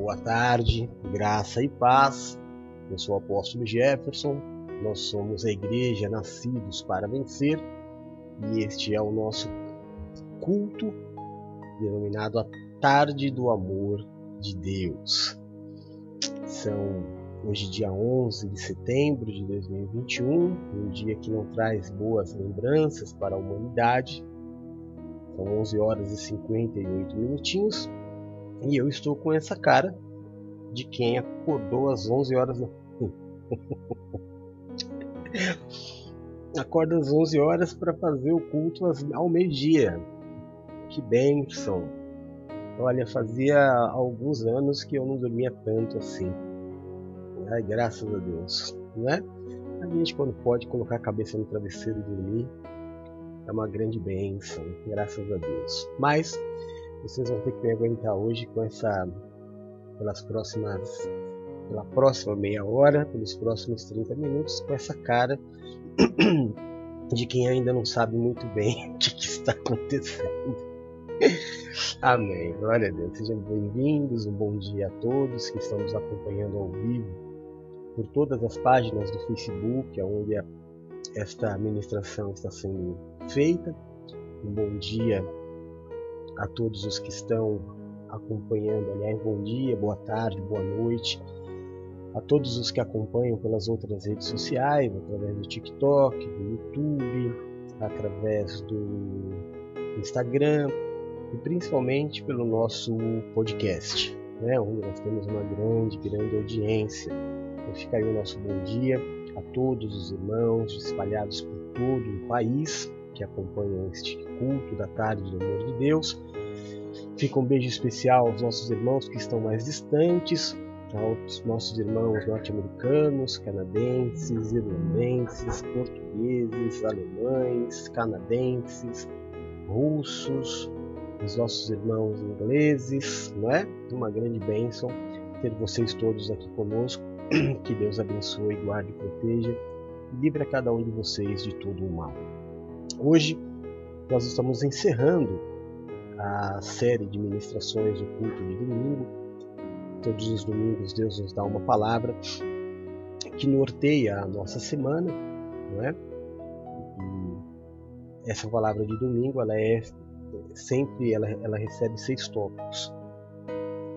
Boa tarde, graça e paz. Eu sou o apóstolo Jefferson. Nós somos a igreja Nascidos para Vencer e este é o nosso culto denominado a Tarde do Amor de Deus. São hoje dia 11 de setembro de 2021, um dia que não traz boas lembranças para a humanidade. São 11 horas e 58 minutinhos e eu estou com essa cara de quem acordou às 11 horas da Acorda às 11 horas para fazer o culto ao meio-dia. Que bênção! Olha, fazia alguns anos que eu não dormia tanto assim. Ai, graças a Deus, né? A gente quando pode colocar a cabeça no travesseiro e dormir é uma grande bênção, graças a Deus. Mas vocês vão ter que me aguentar hoje com essa pelas próximas pela próxima meia hora, pelos próximos 30 minutos com essa cara de quem ainda não sabe muito bem o que, está acontecendo. Amém. Glória a Deus. Sejam bem-vindos. Um bom dia a todos que estão nos acompanhando ao vivo por todas as páginas do Facebook, onde esta ministração está sendo feita. Um bom dia a todos os que estão acompanhando. Aliás, bom dia, boa tarde, boa noite. A todos os que acompanham pelas outras redes sociais, através do TikTok, do YouTube, através do Instagram e principalmente pelo nosso podcast, né, onde nós temos uma grande, grande audiência. Então fica aí o nosso bom dia a todos os irmãos espalhados por todo o país que acompanham este culto da tarde do amor de Deus Fica um beijo especial aos nossos irmãos que estão mais distantes, aos nossos irmãos norte-americanos, canadenses, irlandenses, portugueses, alemães, canadenses, russos, os nossos irmãos ingleses, não é? Uma grande bênção ter vocês todos aqui conosco. Que Deus abençoe, guarde e proteja e livre a cada um de vocês de todo o mal. Hoje nós estamos encerrando a série de ministrações do culto de domingo. Todos os domingos Deus nos dá uma palavra que norteia a nossa semana, não é? E essa palavra de domingo, ela é sempre ela, ela recebe seis tópicos.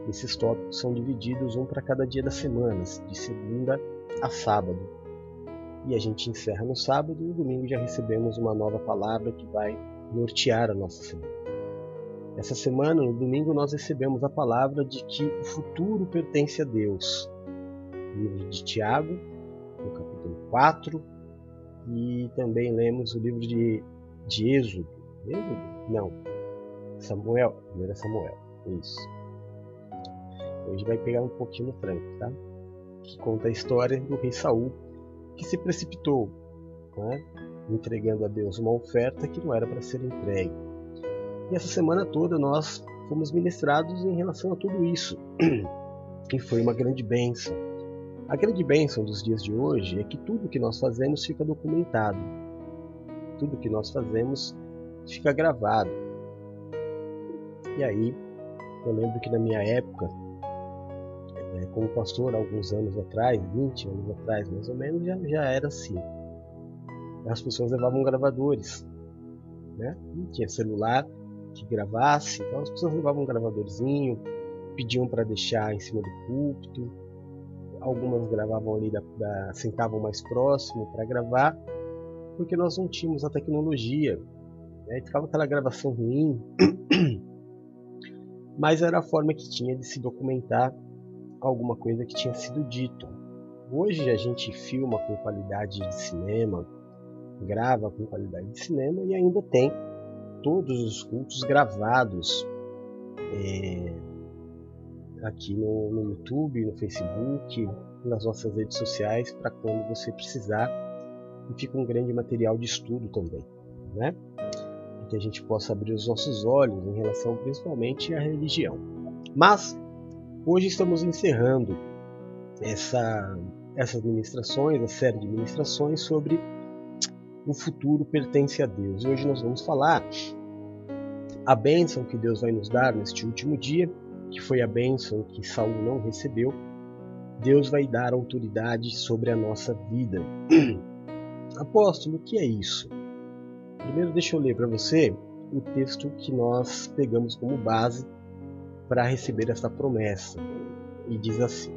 Esses tópicos são divididos um para cada dia das semanas, de segunda a sábado. E a gente encerra no sábado e no domingo já recebemos uma nova palavra que vai nortear a nossa semana. Essa semana, no domingo, nós recebemos a palavra de que o futuro pertence a Deus. Livro de Tiago, no capítulo 4, e também lemos o livro de, de Êxodo. Êxodo? Não. Samuel. Primeiro Samuel. Isso. Hoje vai pegar um pouquinho no franco, tá? Que conta a história do rei Saul que se precipitou, né? entregando a Deus uma oferta que não era para ser entregue. E essa semana toda nós fomos ministrados em relação a tudo isso. E foi uma grande bênção. A grande bênção dos dias de hoje é que tudo que nós fazemos fica documentado. Tudo que nós fazemos fica gravado. E aí, eu lembro que na minha época, é, como pastor, alguns anos atrás, 20 anos atrás mais ou menos, já, já era assim. As pessoas levavam gravadores. Né? Não tinha celular, que gravasse, então as pessoas levavam um gravadorzinho, pediam para deixar em cima do púlpito, algumas gravavam ali, da, da sentavam mais próximo para gravar, porque nós não tínhamos a tecnologia, né? ficava aquela gravação ruim, mas era a forma que tinha de se documentar alguma coisa que tinha sido dito. Hoje a gente filma com qualidade de cinema, grava com qualidade de cinema e ainda tem todos os cultos gravados é, aqui no, no, YouTube, no Facebook, nas nossas redes sociais, para quando você precisar. E fica um grande material de estudo também, né? Para que a gente possa abrir os nossos olhos em relação principalmente à religião. Mas hoje estamos encerrando essa, essas ministrações, a série de ministrações sobre o futuro pertence a Deus. E hoje nós vamos falar a bênção que Deus vai nos dar neste último dia que foi a bênção que Saul não recebeu, Deus vai dar autoridade sobre a nossa vida. Apóstolo, o que é isso? Primeiro, deixa eu ler para você o texto que nós pegamos como base para receber essa promessa. E diz assim: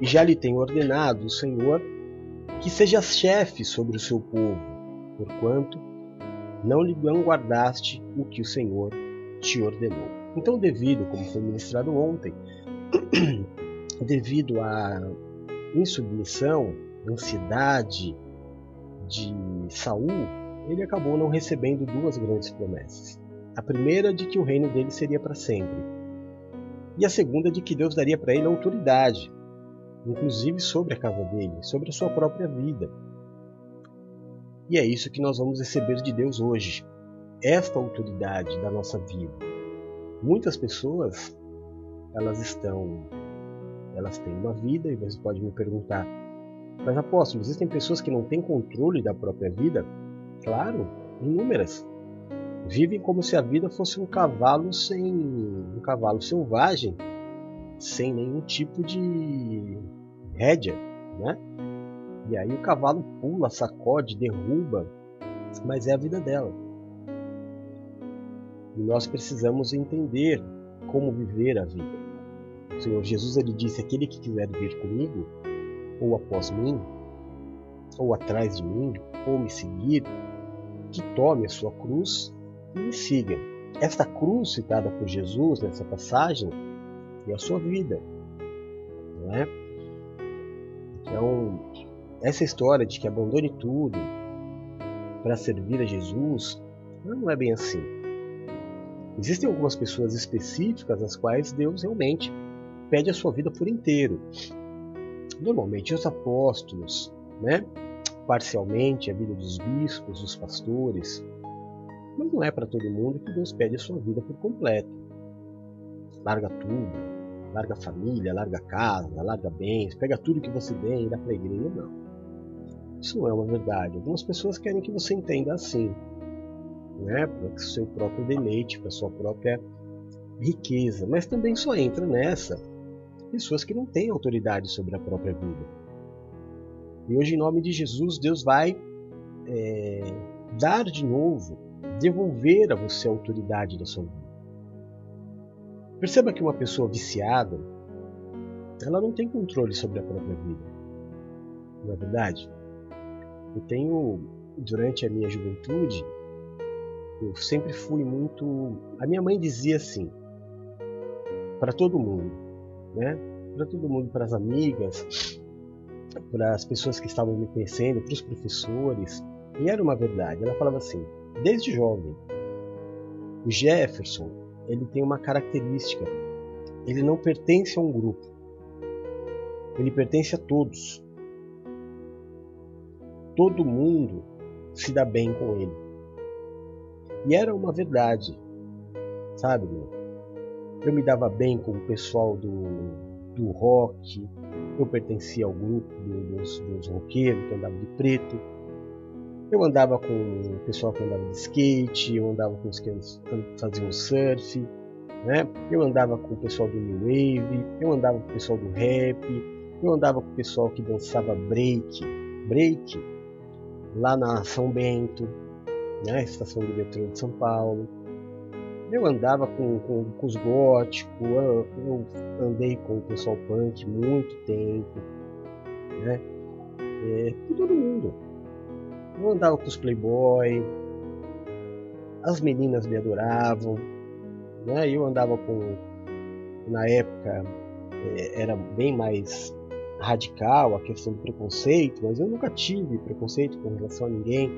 E já lhe tem ordenado o Senhor que seja chefe sobre o seu povo, porquanto não lhe guardaste o que o Senhor te ordenou. Então, devido, como foi ministrado ontem, devido à insubmissão, ansiedade de Saul, ele acabou não recebendo duas grandes promessas. A primeira de que o reino dele seria para sempre, e a segunda de que Deus daria para ele autoridade, inclusive sobre a casa dele, sobre a sua própria vida. E é isso que nós vamos receber de Deus hoje, esta autoridade da nossa vida. Muitas pessoas, elas estão, elas têm uma vida e você pode me perguntar, mas apóstolo, existem pessoas que não têm controle da própria vida? Claro, inúmeras. Vivem como se a vida fosse um cavalo sem um cavalo selvagem, sem nenhum tipo de rédea, né? E aí o cavalo pula, sacode, derruba, mas é a vida dela. E nós precisamos entender como viver a vida. O Senhor Jesus ele disse: aquele que quiser vir comigo, ou após mim, ou atrás de mim, ou me seguir, que tome a sua cruz e me siga. Esta cruz citada por Jesus nessa passagem é a sua vida. Não é? Então, essa história de que abandone tudo para servir a Jesus não é bem assim. Existem algumas pessoas específicas às quais Deus realmente pede a sua vida por inteiro. Normalmente os apóstolos, né? parcialmente a vida dos bispos, dos pastores, mas não é para todo mundo que Deus pede a sua vida por completo. Larga tudo, larga família, larga casa, larga bens, pega tudo que você tem e dá para a igreja. Não. Isso não é uma verdade. Algumas pessoas querem que você entenda assim, né? para o seu próprio deleite, para a sua própria riqueza. Mas também só entra nessa pessoas que não têm autoridade sobre a própria vida. E hoje, em nome de Jesus, Deus vai é, dar de novo, devolver a você a autoridade da sua vida. Perceba que uma pessoa viciada, ela não tem controle sobre a própria vida. Não é verdade? Eu tenho, durante a minha juventude, eu sempre fui muito. A minha mãe dizia assim, para todo mundo, né? Para todo mundo, para as amigas, para as pessoas que estavam me conhecendo, para os professores. E era uma verdade. Ela falava assim: desde jovem, o Jefferson ele tem uma característica. Ele não pertence a um grupo. Ele pertence a todos. Todo mundo se dá bem com ele. E era uma verdade, sabe? Eu me dava bem com o pessoal do, do rock, eu pertencia ao grupo do, dos, dos roqueiros que andava de preto, eu andava com o pessoal que andava de skate, eu andava com os que faziam surf, né? eu andava com o pessoal do New Wave, eu andava com o pessoal do rap, eu andava com o pessoal que dançava break, break lá na São Bento, né? estação do metrô de São Paulo. Eu andava com, com, com os góticos, eu, eu, andei com o pessoal punk muito tempo, né? É, com todo mundo. Eu andava com os playboy, as meninas me adoravam, né? Eu andava com, na época, é, era bem mais radical a questão do preconceito, mas eu nunca tive preconceito com relação a ninguém.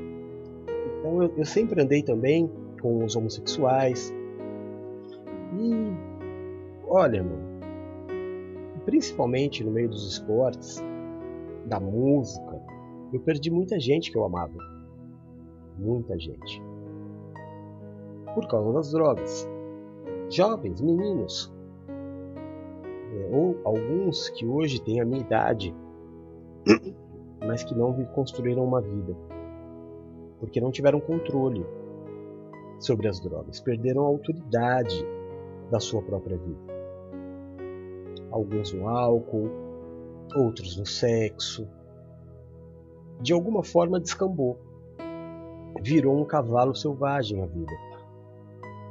Então eu, eu sempre andei também com os homossexuais, e olha, mano, principalmente no meio dos esportes, da música, eu perdi muita gente que eu amava. Muita gente. Por causa das drogas. Jovens, meninos. É, ou alguns que hoje têm a minha idade, mas que não construíram uma vida. Porque não tiveram controle sobre as drogas. Perderam a autoridade da sua própria vida. alguns no álcool, outros no sexo. De alguma forma descambou. Virou um cavalo selvagem a vida.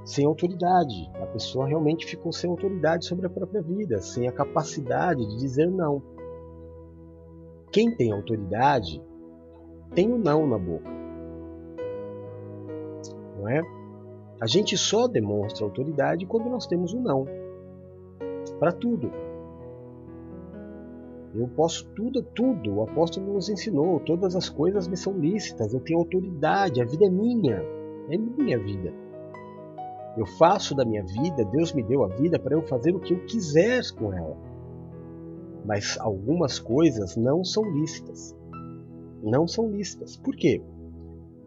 Sem autoridade. A pessoa realmente ficou sem autoridade sobre a própria vida, sem a capacidade de dizer não. Quem tem autoridade tem o um não na boca. Não é? A gente só demonstra autoridade quando nós temos um não. Para tudo. Eu posso tudo, tudo. O apóstolo nos ensinou. Todas as coisas me são lícitas. Eu tenho autoridade. A vida é minha. É minha vida. Eu faço da minha vida. Deus me deu a vida para eu fazer o que eu quiser com ela. Mas algumas coisas não são lícitas. Não são lícitas. Por quê?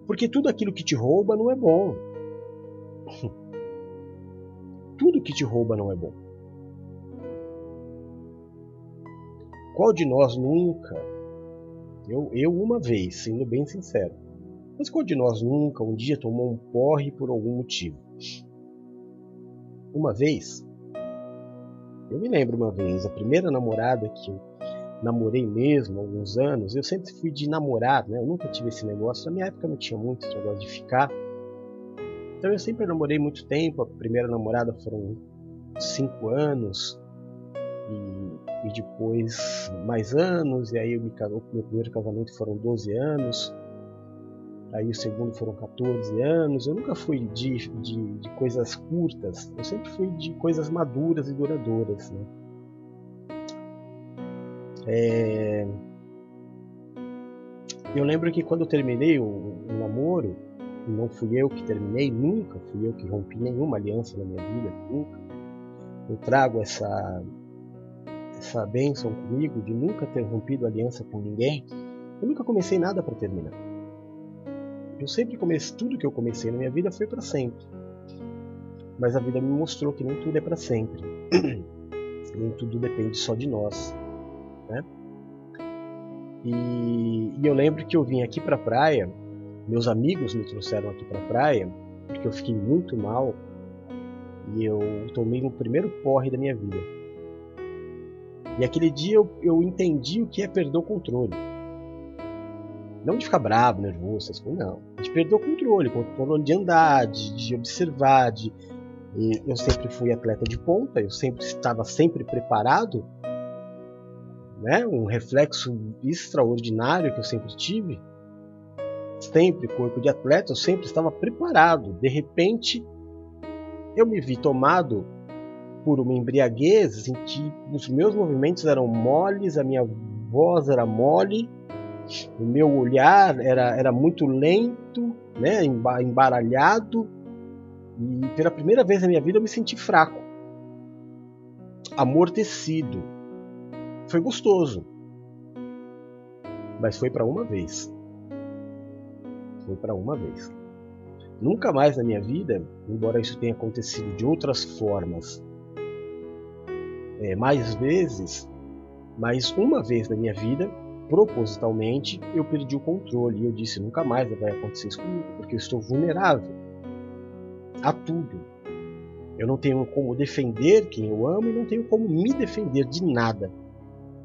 Porque tudo aquilo que te rouba não é bom. Tudo que te rouba não é bom. Qual de nós nunca, eu, eu uma vez, sendo bem sincero, mas qual de nós nunca um dia tomou um porre por algum motivo? Uma vez, eu me lembro uma vez, a primeira namorada que eu namorei mesmo, alguns anos, eu sempre fui de namorar, né? Eu nunca tive esse negócio. Na minha época não tinha muito esse negócio de ficar. Então eu sempre namorei muito tempo. A primeira namorada foram cinco anos e, e depois mais anos. E aí eu me casou. Meu primeiro casamento foram 12 anos. Aí o segundo foram 14 anos. Eu nunca fui de, de, de coisas curtas. Eu sempre fui de coisas maduras e duradouras. Né? É... Eu lembro que quando eu terminei o, o namoro, não fui eu que terminei, nunca fui eu que rompi nenhuma aliança na minha vida, nunca. Eu trago essa essa bênção comigo de nunca ter rompido aliança com ninguém. Eu nunca comecei nada para terminar. Eu sempre comecei tudo que eu comecei na minha vida foi para sempre. Mas a vida me mostrou que nem tudo é para sempre. nem tudo depende só de nós, né? E, e eu lembro que eu vim aqui para a praia meus amigos me trouxeram aqui para a praia porque eu fiquei muito mal e eu tomei o primeiro porre da minha vida. E aquele dia eu, eu entendi o que é perder o controle. Não de ficar bravo, nervoso, essas coisas, não. De perder o controle, controle de andar, de, de observar, de... eu sempre fui atleta de ponta, eu sempre estava sempre preparado, né? Um reflexo extraordinário que eu sempre tive sempre corpo de atleta, eu sempre estava preparado. De repente, eu me vi tomado por uma embriaguez em que os meus movimentos eram moles, a minha voz era mole, o meu olhar era, era muito lento, né, embaralhado, e pela primeira vez na minha vida eu me senti fraco, amortecido. Foi gostoso, mas foi para uma vez. Foi para uma vez. Nunca mais na minha vida, embora isso tenha acontecido de outras formas, é, mais vezes, mas uma vez na minha vida, propositalmente, eu perdi o controle e eu disse: nunca mais vai acontecer isso comigo, porque eu estou vulnerável a tudo. Eu não tenho como defender quem eu amo e não tenho como me defender de nada.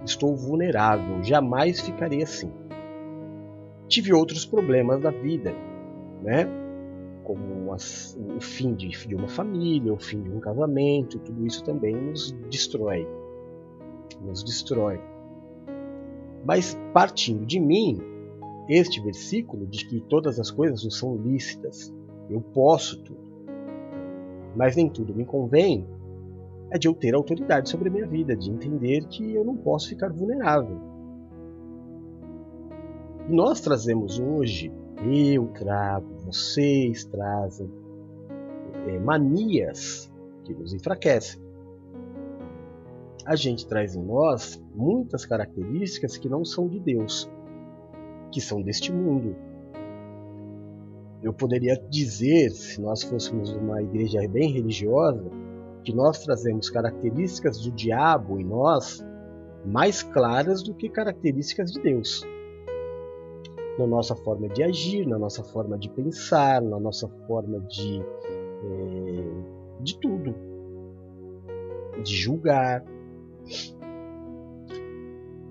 Estou vulnerável, jamais ficarei assim tive outros problemas da vida, né? Como o fim de, de uma família, o fim de um casamento, tudo isso também nos destrói. Nos destrói. Mas partindo de mim, este versículo de que todas as coisas não são lícitas, eu posso tudo, mas nem tudo me convém, é de eu ter autoridade sobre a minha vida, de entender que eu não posso ficar vulnerável nós trazemos hoje, eu trago, vocês trazem, é, manias que nos enfraquecem. A gente traz em nós muitas características que não são de Deus, que são deste mundo. Eu poderia dizer, se nós fôssemos uma igreja bem religiosa, que nós trazemos características do diabo em nós mais claras do que características de Deus na nossa forma de agir, na nossa forma de pensar, na nossa forma de, é, de tudo, de julgar.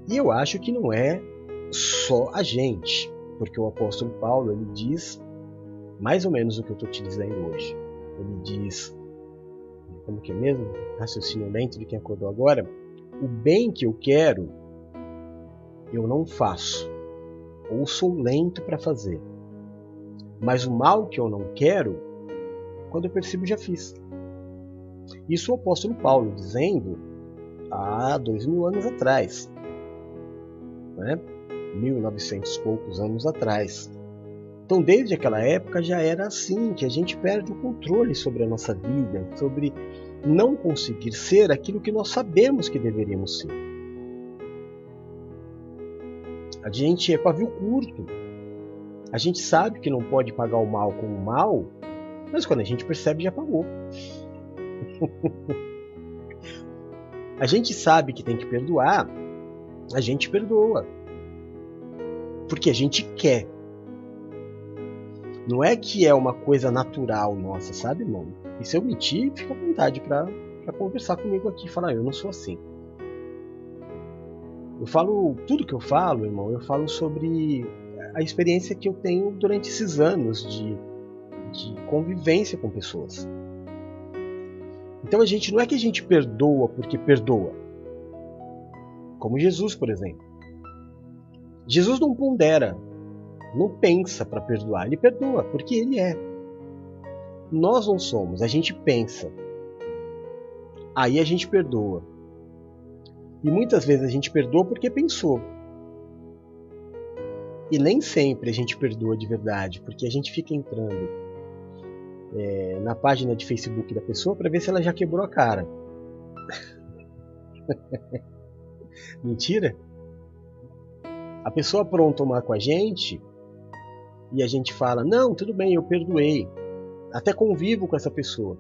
E eu acho que não é só a gente, porque o apóstolo Paulo ele diz mais ou menos o que eu estou te dizendo hoje. Ele diz, como que é mesmo? Raciocínio lento de quem acordou agora. O bem que eu quero, eu não faço, ou sou lento para fazer. Mas o mal que eu não quero, quando eu percebo, já fiz. Isso o apóstolo Paulo dizendo há dois mil anos atrás, né? 1900 e poucos anos atrás. Então, desde aquela época já era assim, que a gente perde o controle sobre a nossa vida, sobre não conseguir ser aquilo que nós sabemos que deveríamos ser. A gente é pavio curto. A gente sabe que não pode pagar o mal com o mal, mas quando a gente percebe já pagou. a gente sabe que tem que perdoar, a gente perdoa. Porque a gente quer. Não é que é uma coisa natural nossa, sabe, irmão? E se eu mentir, fica à vontade para conversar comigo aqui e falar, eu não sou assim. Eu falo, tudo que eu falo, irmão, eu falo sobre a experiência que eu tenho durante esses anos de, de convivência com pessoas. Então a gente não é que a gente perdoa porque perdoa. Como Jesus, por exemplo. Jesus não pondera, não pensa para perdoar, ele perdoa porque ele é. Nós não somos, a gente pensa. Aí a gente perdoa. E muitas vezes a gente perdoa porque pensou. E nem sempre a gente perdoa de verdade, porque a gente fica entrando é, na página de Facebook da pessoa para ver se ela já quebrou a cara. Mentira? A pessoa apronta uma com a gente e a gente fala: Não, tudo bem, eu perdoei. Até convivo com essa pessoa.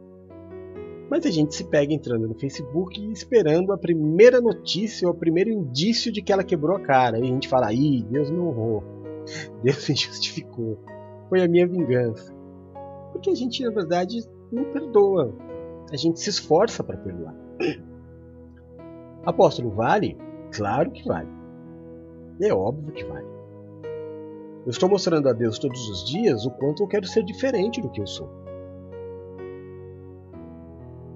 Mas a gente se pega entrando no Facebook e esperando a primeira notícia ou o primeiro indício de que ela quebrou a cara. E a gente fala: Ih, Deus me honrou. Deus me justificou. Foi a minha vingança. Porque a gente, na verdade, não perdoa. A gente se esforça para perdoar. Apóstolo, vale? Claro que vale. É óbvio que vale. Eu estou mostrando a Deus todos os dias o quanto eu quero ser diferente do que eu sou.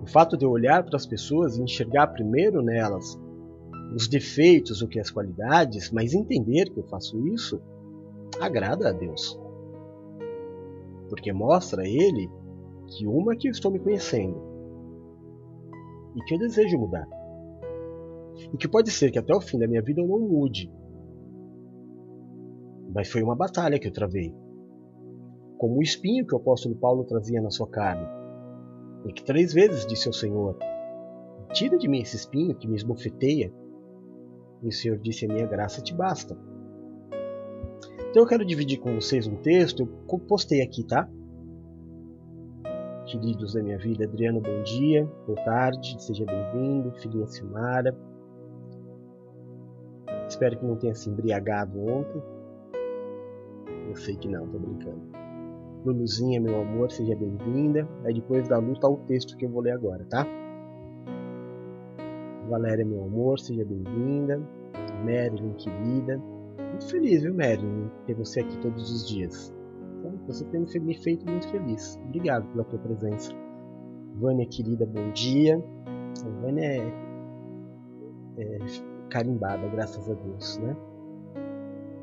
O fato de eu olhar para as pessoas e enxergar primeiro nelas os defeitos do que as qualidades, mas entender que eu faço isso, agrada a Deus. Porque mostra a Ele que uma que eu estou me conhecendo e que eu desejo mudar. E que pode ser que até o fim da minha vida eu não mude, mas foi uma batalha que eu travei. Como o espinho que o apóstolo Paulo trazia na sua carne. E que três vezes disse ao Senhor: Tira de mim esse espinho que me esbofeteia. E o Senhor disse: A minha graça te basta. Então eu quero dividir com vocês um texto, eu postei aqui, tá? Queridos da minha vida, Adriano, bom dia, boa tarde, seja bem-vindo, filhinha Silmara. Espero que não tenha se embriagado ontem. Eu sei que não, tô brincando. Luluzinha, meu amor, seja bem-vinda. Aí depois da luta o texto que eu vou ler agora, tá? Valéria, meu amor, seja bem-vinda. Marilyn, querida. Muito feliz, viu, Marilyn, ter você aqui todos os dias. Então, você tem me feito muito feliz. Obrigado pela tua presença. Vânia, querida, bom dia. A Vânia é, é carimbada, graças a Deus, né?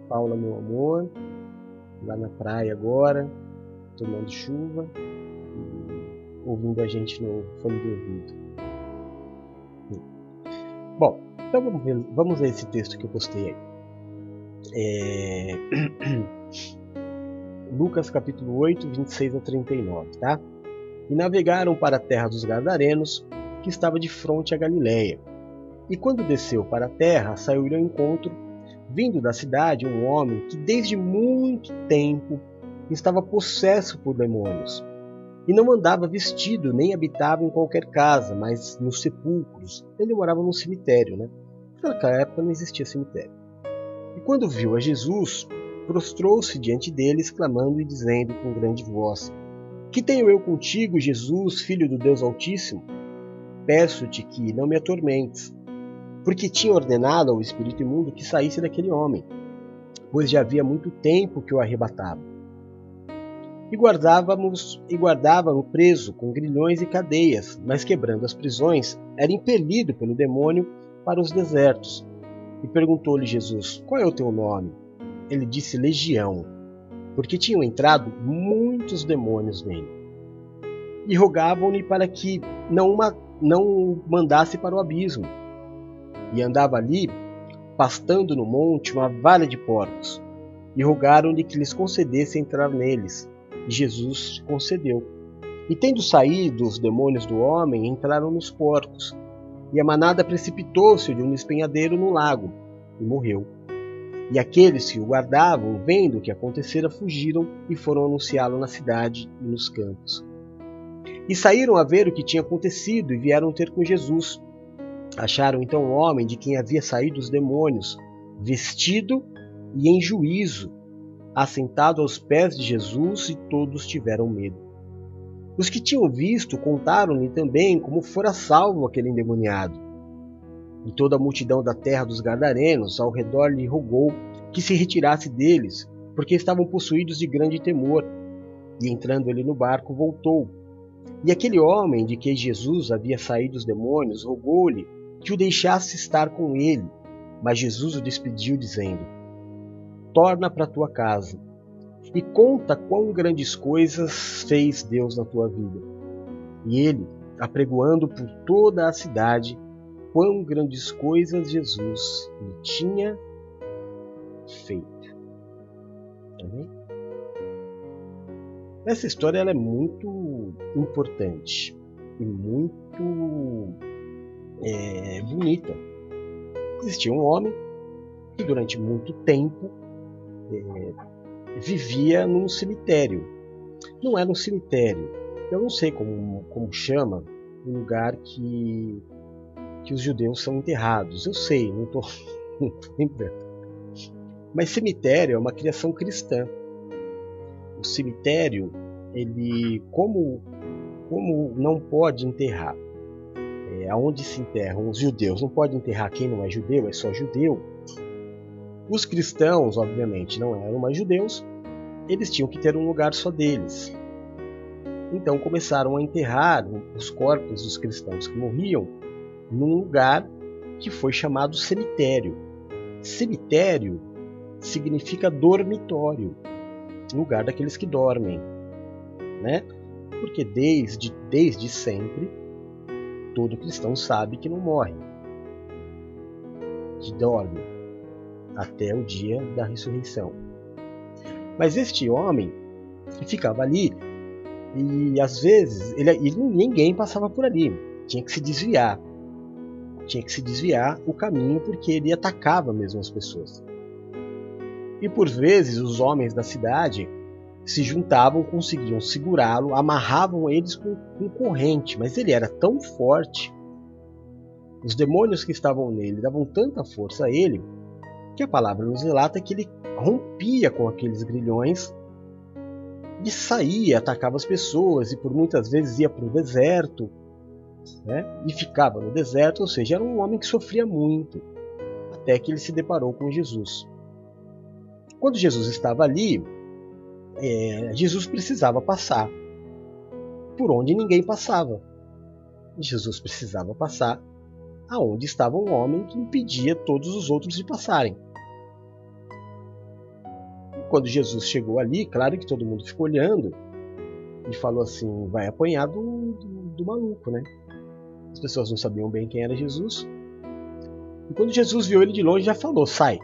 Paula, meu amor, lá na praia agora, tomando chuva e ouvindo a gente no fone de ouvido. Bom, então vamos ver, vamos ver esse texto que eu postei aí. É... Lucas capítulo 8, 26 a 39, tá? E navegaram para a terra dos Gadarenos, que estava de frente a Galiléia. E quando desceu para a terra, saiu ao encontro vindo da cidade um homem que desde muito tempo estava possesso por demônios e não andava vestido nem habitava em qualquer casa, mas nos sepulcros. Ele morava num cemitério, né? Naquela época não existia cemitério. E quando viu a Jesus, prostrou-se diante dele, exclamando e dizendo com grande voz: Que tenho eu contigo, Jesus, filho do Deus Altíssimo? Peço-te que não me atormentes porque tinha ordenado ao espírito imundo que saísse daquele homem, pois já havia muito tempo que o arrebatava. E guardávamos e guardava-o preso com grilhões e cadeias, mas quebrando as prisões, era impelido pelo demônio para os desertos. E perguntou-lhe Jesus: Qual é o teu nome? Ele disse Legião, porque tinham entrado muitos demônios nele. E rogavam-lhe para que não, uma, não o mandasse para o abismo. E andava ali, pastando no monte, uma valha de porcos. E rogaram-lhe que lhes concedesse entrar neles. Jesus concedeu. E tendo saído os demônios do homem, entraram nos porcos. E a manada precipitou-se de um espenhadeiro no lago, e morreu. E aqueles que o guardavam, vendo o que acontecera, fugiram e foram anunciá-lo na cidade e nos campos. E saíram a ver o que tinha acontecido e vieram ter com Jesus. Acharam então o homem de quem havia saído os demônios, vestido e em juízo, assentado aos pés de Jesus, e todos tiveram medo. Os que tinham visto contaram-lhe também como fora salvo aquele endemoniado. E toda a multidão da terra dos Gadarenos ao redor lhe rogou que se retirasse deles, porque estavam possuídos de grande temor. E entrando ele no barco, voltou. E aquele homem de que Jesus havia saído os demônios rogou-lhe que o deixasse estar com ele. Mas Jesus o despediu, dizendo: Torna para tua casa e conta quão grandes coisas fez Deus na tua vida. E ele, apregoando por toda a cidade, quão grandes coisas Jesus lhe tinha feito. Amém? Essa história é muito importante e muito é, bonita. Existia um homem que durante muito tempo é, vivia num cemitério. Não era um cemitério, eu não sei como, como chama, um lugar que que os judeus são enterrados. Eu sei, não estou lembrando. Mas cemitério é uma criação cristã. O cemitério, ele, como, como não pode enterrar, é, aonde se enterram os judeus, não pode enterrar quem não é judeu, é só judeu. Os cristãos, obviamente, não eram mais judeus, eles tinham que ter um lugar só deles. Então começaram a enterrar os corpos dos cristãos que morriam num lugar que foi chamado cemitério. Cemitério significa dormitório, lugar daqueles que dormem, né? Porque desde desde sempre todo cristão sabe que não morre, que dorme até o dia da ressurreição. Mas este homem ficava ali e às vezes ele, ele, ninguém passava por ali, tinha que se desviar tinha que se desviar o caminho porque ele atacava mesmo as pessoas. E por vezes os homens da cidade se juntavam, conseguiam segurá-lo, amarravam eles com, com corrente, mas ele era tão forte, os demônios que estavam nele davam tanta força a ele, que a palavra nos relata que ele rompia com aqueles grilhões e saía, atacava as pessoas e por muitas vezes ia para o deserto né? e ficava no deserto, ou seja, era um homem que sofria muito, até que ele se deparou com Jesus. Quando Jesus estava ali, é, Jesus precisava passar por onde ninguém passava. Jesus precisava passar aonde estava um homem que impedia todos os outros de passarem. Quando Jesus chegou ali, claro que todo mundo ficou olhando e falou assim: vai apanhar do, do, do maluco, né? As pessoas não sabiam bem quem era Jesus. E quando Jesus viu ele de longe, já falou: sai.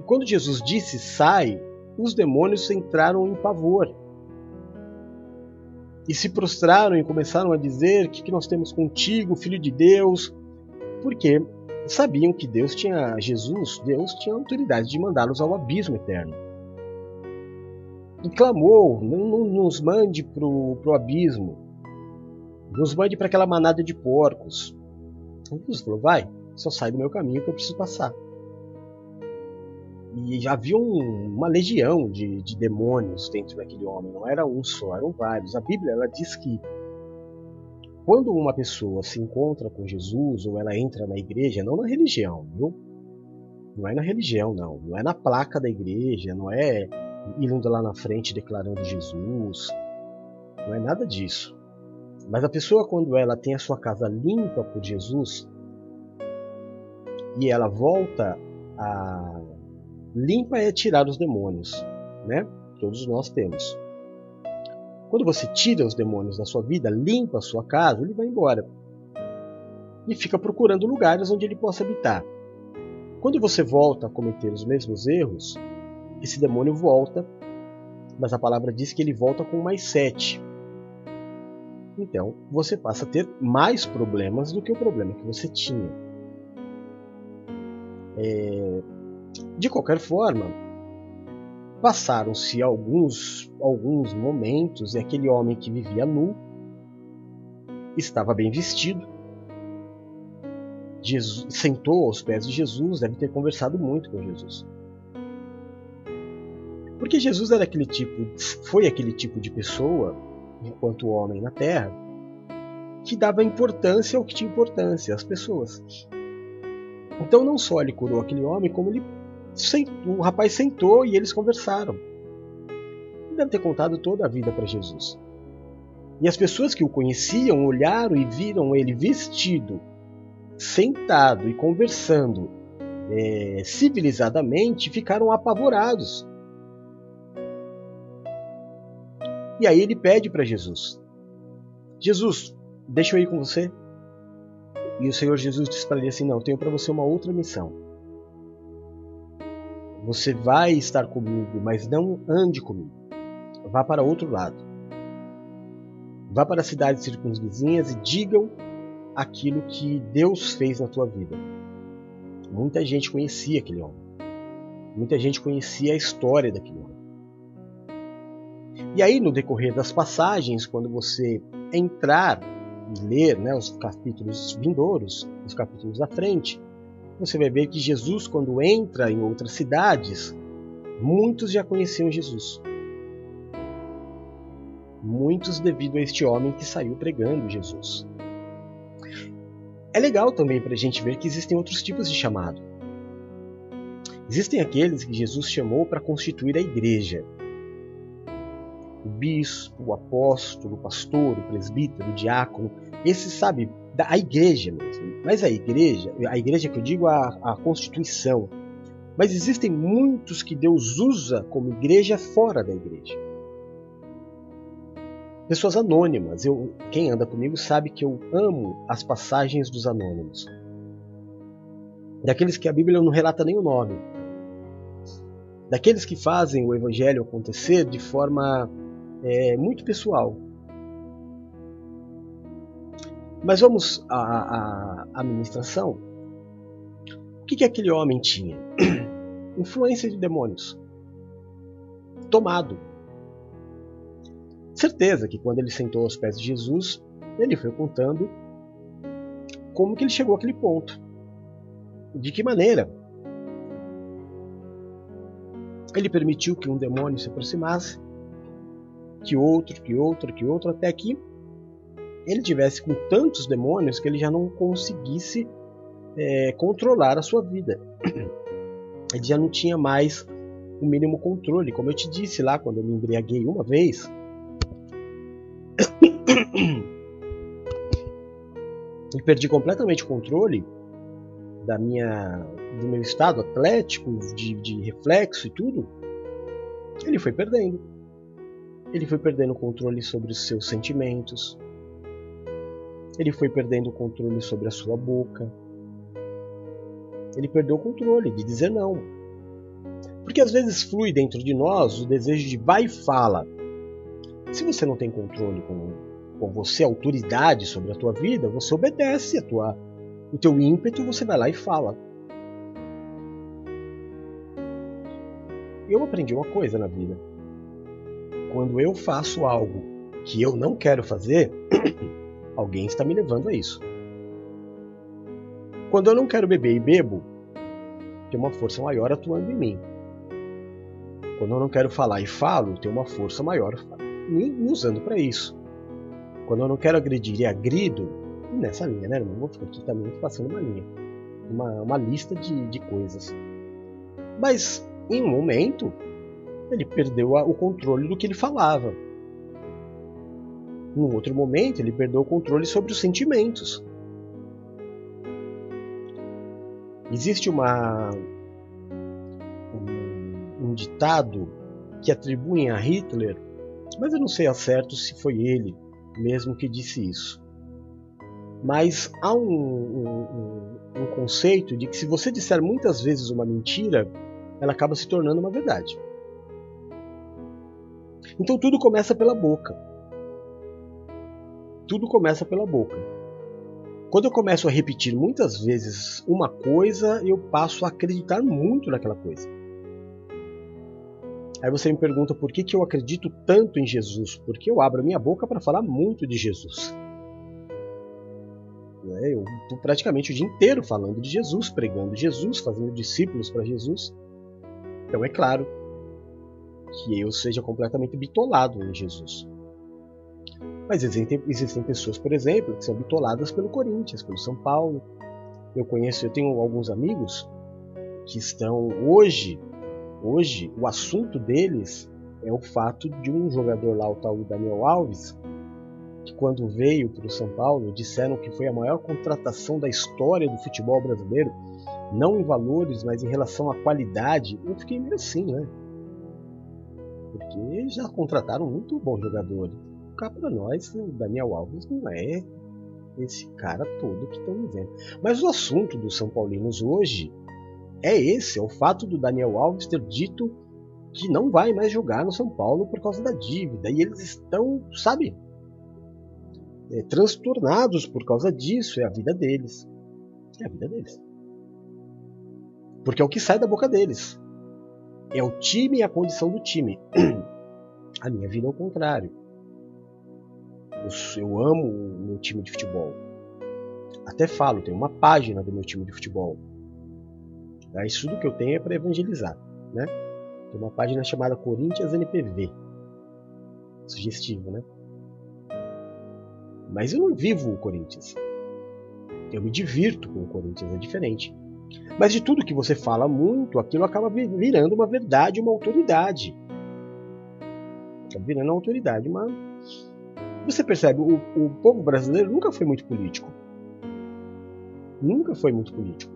E quando Jesus disse sai, os demônios entraram em pavor. E se prostraram e começaram a dizer: que, que nós temos contigo, filho de Deus? Porque sabiam que Deus tinha, Jesus, Deus tinha autoridade de mandá-los ao abismo eterno. E clamou: não, não nos mande para o abismo, nos mande para aquela manada de porcos. Jesus falou: vai, só sai do meu caminho que eu preciso passar. E já havia um, uma legião de, de, demônios dentro daquele homem, não era um só, eram vários. A Bíblia ela diz que quando uma pessoa se encontra com Jesus ou ela entra na igreja, não na religião, viu? Não é na religião, não. Não é na placa da igreja, não é indo lá na frente declarando Jesus. Não é nada disso. Mas a pessoa, quando ela tem a sua casa limpa por Jesus e ela volta a. Limpa é tirar os demônios, né? Todos nós temos. Quando você tira os demônios da sua vida, limpa a sua casa, ele vai embora. E fica procurando lugares onde ele possa habitar. Quando você volta a cometer os mesmos erros, esse demônio volta, mas a palavra diz que ele volta com mais sete. Então você passa a ter mais problemas do que o problema que você tinha. É... De qualquer forma, Passaram-se alguns, alguns momentos e aquele homem que vivia nu estava bem vestido. Jesus, sentou aos pés de Jesus, deve ter conversado muito com Jesus. Porque Jesus era aquele tipo, foi aquele tipo de pessoa, enquanto homem na terra, que dava importância ao que tinha importância, às pessoas. Então não só ele curou aquele homem, como ele o rapaz sentou e eles conversaram. Ele deve ter contado toda a vida para Jesus. E as pessoas que o conheciam olharam e viram ele vestido, sentado e conversando é, civilizadamente, ficaram apavorados. E aí ele pede para Jesus: Jesus, deixa eu ir com você. E o Senhor Jesus disse para ele assim: Não, tenho para você uma outra missão. Você vai estar comigo, mas não ande comigo. Vá para outro lado. Vá para as cidades circunvizinhas e digam aquilo que Deus fez na tua vida. Muita gente conhecia aquele homem. Muita gente conhecia a história daquele homem. E aí, no decorrer das passagens, quando você entrar e ler né, os capítulos vindouros, os capítulos à frente, você vai ver que Jesus, quando entra em outras cidades, muitos já conheciam Jesus. Muitos devido a este homem que saiu pregando Jesus. É legal também para a gente ver que existem outros tipos de chamado. Existem aqueles que Jesus chamou para constituir a igreja. O bispo, o apóstolo, o pastor, o presbítero, o diácono, esses, sabe, da igreja mesmo. Mas a igreja, a igreja que eu digo a, a constituição. Mas existem muitos que Deus usa como igreja fora da igreja. Pessoas anônimas. Eu, quem anda comigo sabe que eu amo as passagens dos anônimos. Daqueles que a Bíblia não relata nem o nome. Daqueles que fazem o evangelho acontecer de forma é, muito pessoal. Mas vamos à, à administração. O que, que aquele homem tinha? Influência de demônios. Tomado. Certeza que quando ele sentou aos pés de Jesus, ele foi contando como que ele chegou àquele ponto. De que maneira? Ele permitiu que um demônio se aproximasse, que outro, que outro, que outro, até que ele tivesse com tantos demônios que ele já não conseguisse é, controlar a sua vida. Ele já não tinha mais o mínimo controle. Como eu te disse lá quando eu me embriaguei uma vez. e perdi completamente o controle da minha, do meu estado atlético, de, de reflexo e tudo. Ele foi perdendo. Ele foi perdendo o controle sobre os seus sentimentos, ele foi perdendo o controle sobre a sua boca. Ele perdeu o controle de dizer não. Porque às vezes flui dentro de nós o desejo de vai e fala. Se você não tem controle com, com você, autoridade sobre a tua vida, você obedece a tua, o teu ímpeto, você vai lá e fala. Eu aprendi uma coisa na vida. Quando eu faço algo que eu não quero fazer, Alguém está me levando a isso. Quando eu não quero beber e bebo, tem uma força maior atuando em mim. Quando eu não quero falar e falo, tem uma força maior me usando para isso. Quando eu não quero agredir e agrido, nessa linha, né, irmão? Vou ficar aqui também passando uma linha. Uma, uma lista de, de coisas. Mas, em um momento, ele perdeu o controle do que ele falava. Num outro momento, ele perdeu o controle sobre os sentimentos. Existe uma um, um ditado que atribuem a Hitler, mas eu não sei a certo se foi ele mesmo que disse isso. Mas há um, um, um, conceito de que se você disser muitas vezes uma mentira, ela acaba se tornando uma verdade. Então tudo começa pela boca. Tudo começa pela boca. Quando eu começo a repetir muitas vezes uma coisa, eu passo a acreditar muito naquela coisa. Aí você me pergunta por que, que eu acredito tanto em Jesus? Porque eu abro a minha boca para falar muito de Jesus. É, eu estou praticamente o dia inteiro falando de Jesus, pregando Jesus, fazendo discípulos para Jesus. Então é claro que eu seja completamente bitolado em Jesus. Mas existem, existem pessoas, por exemplo, que são bitoladas pelo Corinthians, pelo São Paulo. Eu conheço, eu tenho alguns amigos que estão hoje Hoje, o assunto deles é o fato de um jogador lá, o tal Daniel Alves, que quando veio para o São Paulo, disseram que foi a maior contratação da história do futebol brasileiro, não em valores, mas em relação à qualidade. Eu fiquei meio assim, né? Porque já contrataram muito bom jogador. Cá para nós, o Daniel Alves não é esse cara todo que estão dizendo. Mas o assunto dos São Paulinos hoje é esse, é o fato do Daniel Alves ter dito que não vai mais jogar no São Paulo por causa da dívida. E eles estão, sabe, é, transtornados por causa disso. É a vida deles. É a vida deles. Porque é o que sai da boca deles. É o time e a condição do time. A minha vida é o contrário. Eu, amo o meu time de futebol. Até falo, tem uma página do meu time de futebol Tá? Isso tudo que eu tenho é para evangelizar. Né? Tem uma página chamada Corinthians NPV. Sugestivo, né? Mas eu não vivo o Corinthians. Eu me divirto com o Corinthians, é diferente. Mas de tudo que você fala muito, aquilo acaba virando uma verdade, uma autoridade. Acaba virando uma autoridade, uma. Você percebe, o, o povo brasileiro nunca foi muito político. Nunca foi muito político.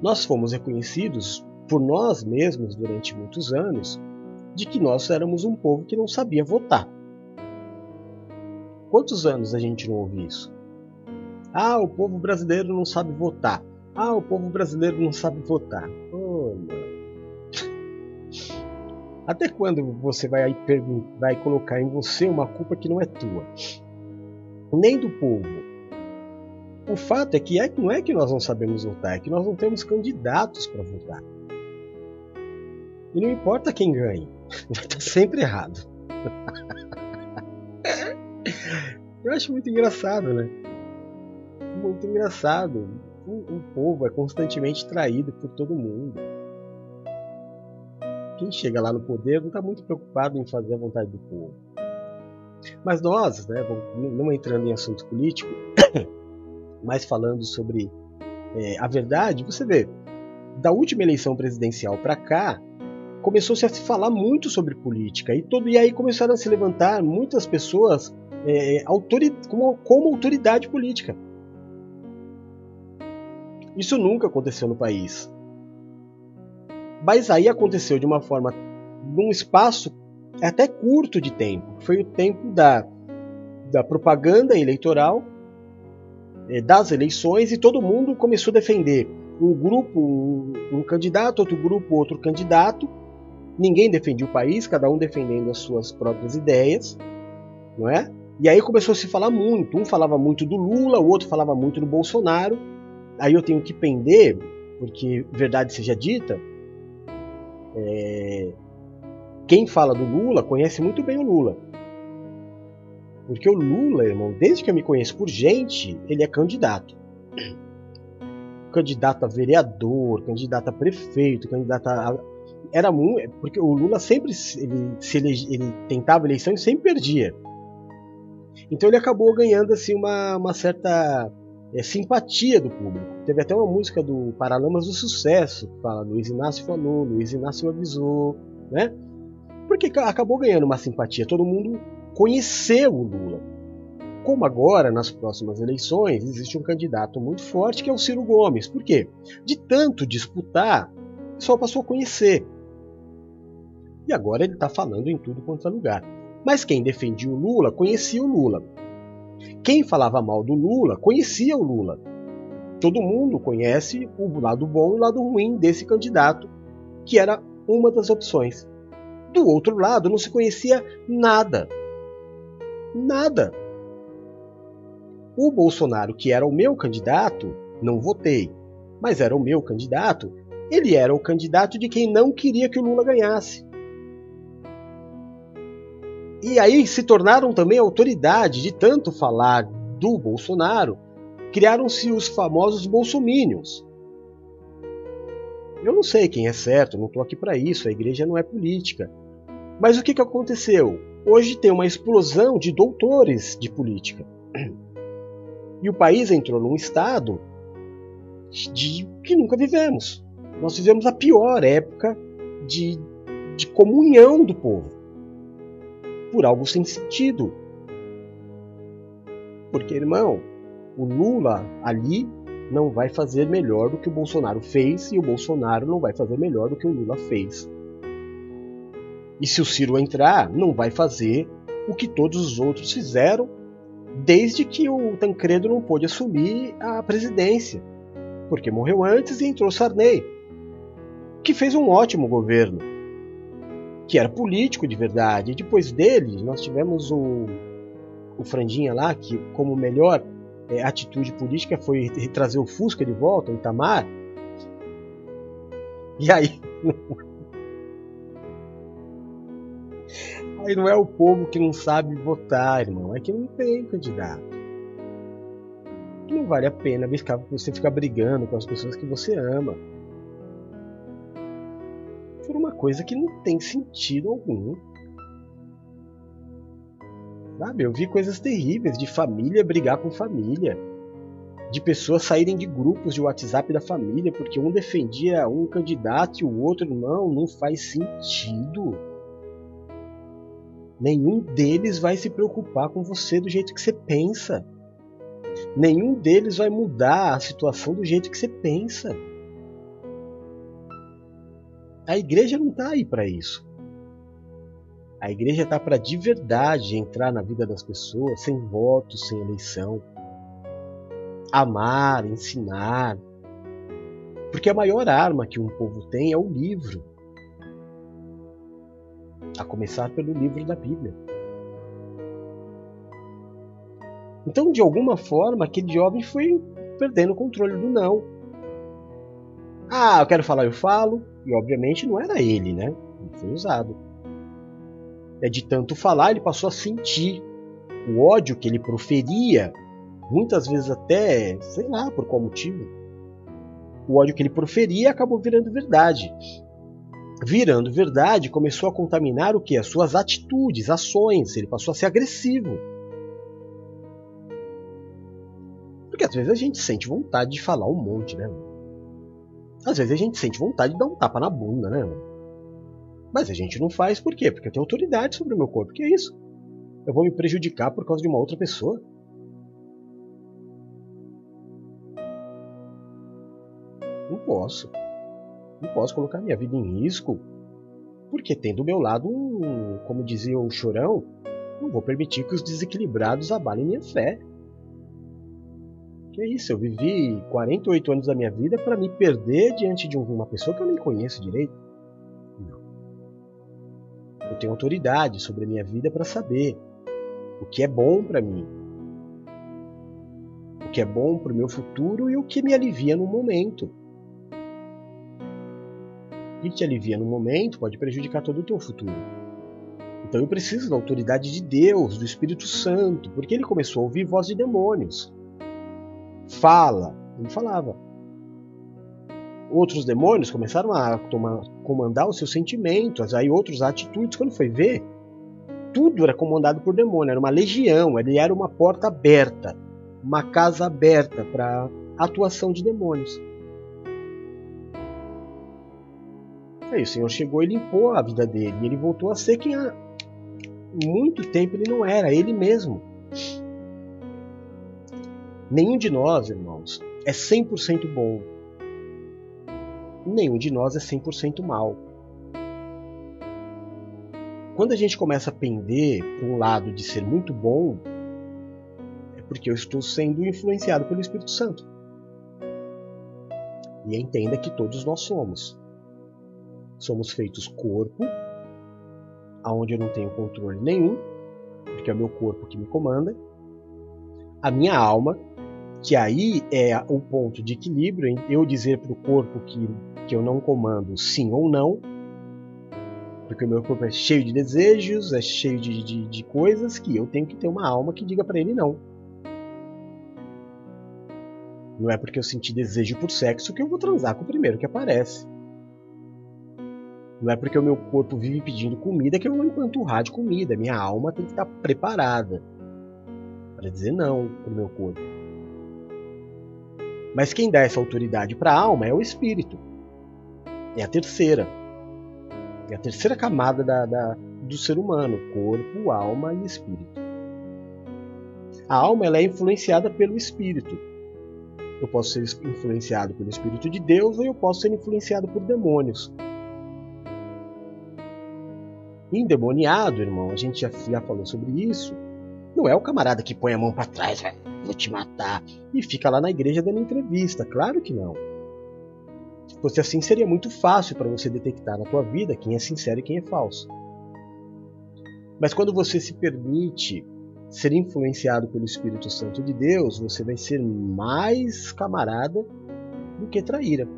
Nós fomos reconhecidos por nós mesmos durante muitos anos de que nós éramos um povo que não sabia votar. Quantos anos a gente não ouve isso? Ah, o povo brasileiro não sabe votar. Ah, o povo brasileiro não sabe votar. Até quando você vai, vai colocar em você uma culpa que não é tua? Nem do povo, o fato é que é, não é que nós não sabemos votar, é que nós não temos candidatos para votar. E não importa quem ganhe, vai estar sempre errado. Eu acho muito engraçado, né? Muito engraçado. O, o povo é constantemente traído por todo mundo. Quem chega lá no poder não está muito preocupado em fazer a vontade do povo. Mas nós, né, não entrando em assunto político, mais falando sobre é, a verdade, você vê, da última eleição presidencial para cá, começou-se a se falar muito sobre política e, todo, e aí começaram a se levantar muitas pessoas é, autori, como, como autoridade política. Isso nunca aconteceu no país. Mas aí aconteceu de uma forma, num espaço até curto de tempo. Foi o tempo da, da propaganda eleitoral é, das eleições e todo mundo começou a defender um grupo, um, um candidato, outro grupo, outro candidato. Ninguém defendia o país, cada um defendendo as suas próprias ideias, não é? E aí começou a se falar muito. Um falava muito do Lula, o outro falava muito do Bolsonaro. Aí eu tenho que pender, porque verdade seja dita, é... quem fala do Lula conhece muito bem o Lula. Porque o Lula, irmão, desde que eu me conheço por gente, ele é candidato. Candidato a vereador, candidato a prefeito, candidato a. Era muito. Porque o Lula sempre. Ele, se ele, ele tentava eleição e sempre perdia. Então ele acabou ganhando assim uma, uma certa é, simpatia do público. Teve até uma música do Paralamas do Sucesso que fala Luiz Inácio falou, Luiz Inácio avisou, né? Porque acabou ganhando uma simpatia. Todo mundo conheceu o Lula. Como agora, nas próximas eleições, existe um candidato muito forte que é o Ciro Gomes. Por quê? De tanto disputar, pessoal passou a conhecer. E agora ele está falando em tudo quanto é lugar. Mas quem defendia o Lula conhecia o Lula. Quem falava mal do Lula conhecia o Lula. Todo mundo conhece o lado bom e o lado ruim desse candidato, que era uma das opções. Do outro lado, não se conhecia nada. Nada. O Bolsonaro, que era o meu candidato, não votei, mas era o meu candidato, ele era o candidato de quem não queria que o Lula ganhasse. E aí se tornaram também autoridade de tanto falar do Bolsonaro, criaram-se os famosos bolsomínios. Eu não sei quem é certo, não estou aqui para isso, a igreja não é política. Mas o que, que aconteceu? Hoje tem uma explosão de doutores de política. E o país entrou num estado de que nunca vivemos. Nós vivemos a pior época de, de comunhão do povo por algo sem sentido. Porque, irmão, o Lula ali não vai fazer melhor do que o Bolsonaro fez e o Bolsonaro não vai fazer melhor do que o Lula fez. E se o Ciro entrar, não vai fazer o que todos os outros fizeram desde que o Tancredo não pôde assumir a presidência, porque morreu antes e entrou Sarney, que fez um ótimo governo que era político de verdade. E depois dele, nós tivemos o, o Franjinha lá, que como melhor é, atitude política foi trazer o Fusca de volta, o Itamar. E aí. Aí não é o povo que não sabe votar, irmão. É que não tem candidato. Não vale a pena você ficar brigando com as pessoas que você ama por uma coisa que não tem sentido algum. Sabe, eu vi coisas terríveis de família brigar com família, de pessoas saírem de grupos de WhatsApp da família porque um defendia um candidato e o outro não, não faz sentido. Nenhum deles vai se preocupar com você do jeito que você pensa. Nenhum deles vai mudar a situação do jeito que você pensa. A igreja não está aí para isso. A igreja está para de verdade entrar na vida das pessoas sem voto, sem eleição. Amar, ensinar. Porque a maior arma que um povo tem é o livro. A começar pelo livro da Bíblia. Então, de alguma forma, aquele jovem foi perdendo o controle do não. Ah, eu quero falar, eu falo. E obviamente não era ele, né? Ele foi usado. É de tanto falar, ele passou a sentir o ódio que ele proferia, muitas vezes até, sei lá por qual motivo. O ódio que ele proferia acabou virando verdade. Virando verdade, começou a contaminar o que? As suas atitudes, ações. Ele passou a ser agressivo. Porque às vezes a gente sente vontade de falar um monte, né? Às vezes a gente sente vontade de dar um tapa na bunda, né? Mas a gente não faz por quê? Porque eu tenho autoridade sobre o meu corpo. Que é isso? Eu vou me prejudicar por causa de uma outra pessoa? Não posso. Não posso colocar minha vida em risco. Porque tem do meu lado um, como dizia o chorão, não vou permitir que os desequilibrados abalem minha fé. Que é isso, eu vivi 48 anos da minha vida para me perder diante de uma pessoa que eu nem conheço direito. Não. Eu tenho autoridade sobre a minha vida para saber o que é bom para mim, o que é bom para o meu futuro e o que me alivia no momento. O que te alivia no momento pode prejudicar todo o teu futuro. Então eu preciso da autoridade de Deus, do Espírito Santo, porque ele começou a ouvir voz de demônios fala. Ele falava. Outros demônios começaram a tomar, comandar os seus sentimentos, aí outros atitudes. Quando foi ver, tudo era comandado por demônio, era uma legião, ele era uma porta aberta, uma casa aberta para atuação de demônios. Aí o Senhor chegou e limpou a vida dele, e ele voltou a ser quem há muito tempo ele não era, ele mesmo. Nenhum de nós, irmãos, é 100% bom. Nenhum de nós é 100% mal. Quando a gente começa a pender para um lado de ser muito bom, é porque eu estou sendo influenciado pelo Espírito Santo. E entenda que todos nós somos. Somos feitos corpo, aonde eu não tenho controle nenhum, porque é o meu corpo que me comanda. A minha alma, que aí é o ponto de equilíbrio em eu dizer para o corpo que, que eu não comando sim ou não, porque o meu corpo é cheio de desejos, é cheio de, de, de coisas que eu tenho que ter uma alma que diga para ele não. Não é porque eu senti desejo por sexo que eu vou transar com o primeiro que aparece. Não é porque o meu corpo vive pedindo comida que eu vou empanturrar de comida. Minha alma tem que estar preparada para dizer não para o meu corpo. Mas quem dá essa autoridade para a alma é o espírito. É a terceira. É a terceira camada da, da, do ser humano: corpo, alma e espírito. A alma ela é influenciada pelo espírito. Eu posso ser influenciado pelo espírito de Deus ou eu posso ser influenciado por demônios. Endemoniado, irmão, a gente já, já falou sobre isso. Não é o camarada que põe a mão para trás, vai, vou te matar, e fica lá na igreja dando entrevista. Claro que não. Se fosse assim, seria muito fácil para você detectar na tua vida quem é sincero e quem é falso. Mas quando você se permite ser influenciado pelo Espírito Santo de Deus, você vai ser mais camarada do que traíra.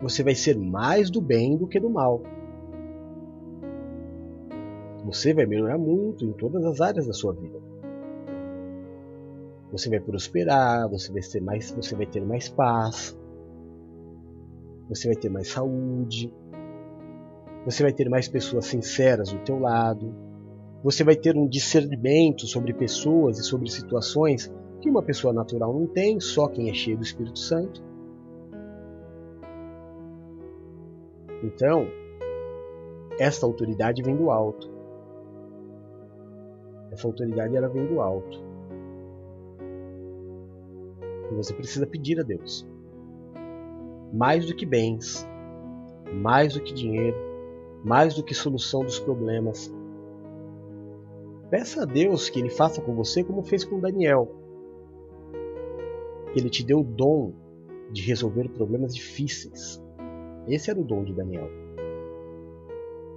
Você vai ser mais do bem do que do mal. Você vai melhorar muito em todas as áreas da sua vida. Você vai prosperar, você vai ter mais, você vai ter mais paz, você vai ter mais saúde, você vai ter mais pessoas sinceras do teu lado, você vai ter um discernimento sobre pessoas e sobre situações que uma pessoa natural não tem, só quem é cheio do Espírito Santo. Então, esta autoridade vem do alto. Essa autoridade ela vem do alto. Você precisa pedir a Deus. Mais do que bens, mais do que dinheiro, mais do que solução dos problemas. Peça a Deus que Ele faça com você como fez com Daniel. Que Ele te deu o dom de resolver problemas difíceis. Esse era o dom de Daniel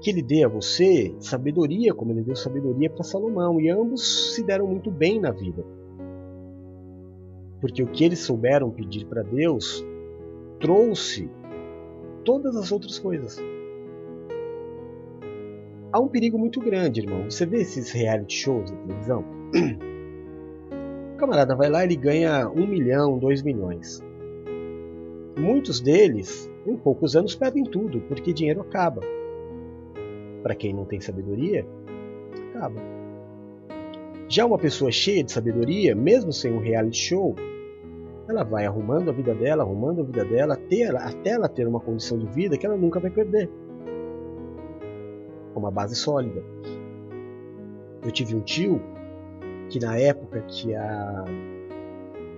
que ele dê a você sabedoria, como ele deu sabedoria para Salomão, e ambos se deram muito bem na vida. Porque o que eles souberam pedir para Deus trouxe todas as outras coisas. Há um perigo muito grande, irmão. Você vê esses reality shows na televisão? O camarada vai lá e ele ganha um milhão, dois milhões. Muitos deles, em poucos anos, perdem tudo, porque dinheiro acaba para quem não tem sabedoria, acaba. Já uma pessoa cheia de sabedoria, mesmo sem um reality show, ela vai arrumando a vida dela, arrumando a vida dela, até ela, até ela ter uma condição de vida que ela nunca vai perder. Uma base sólida. Eu tive um tio que na época que a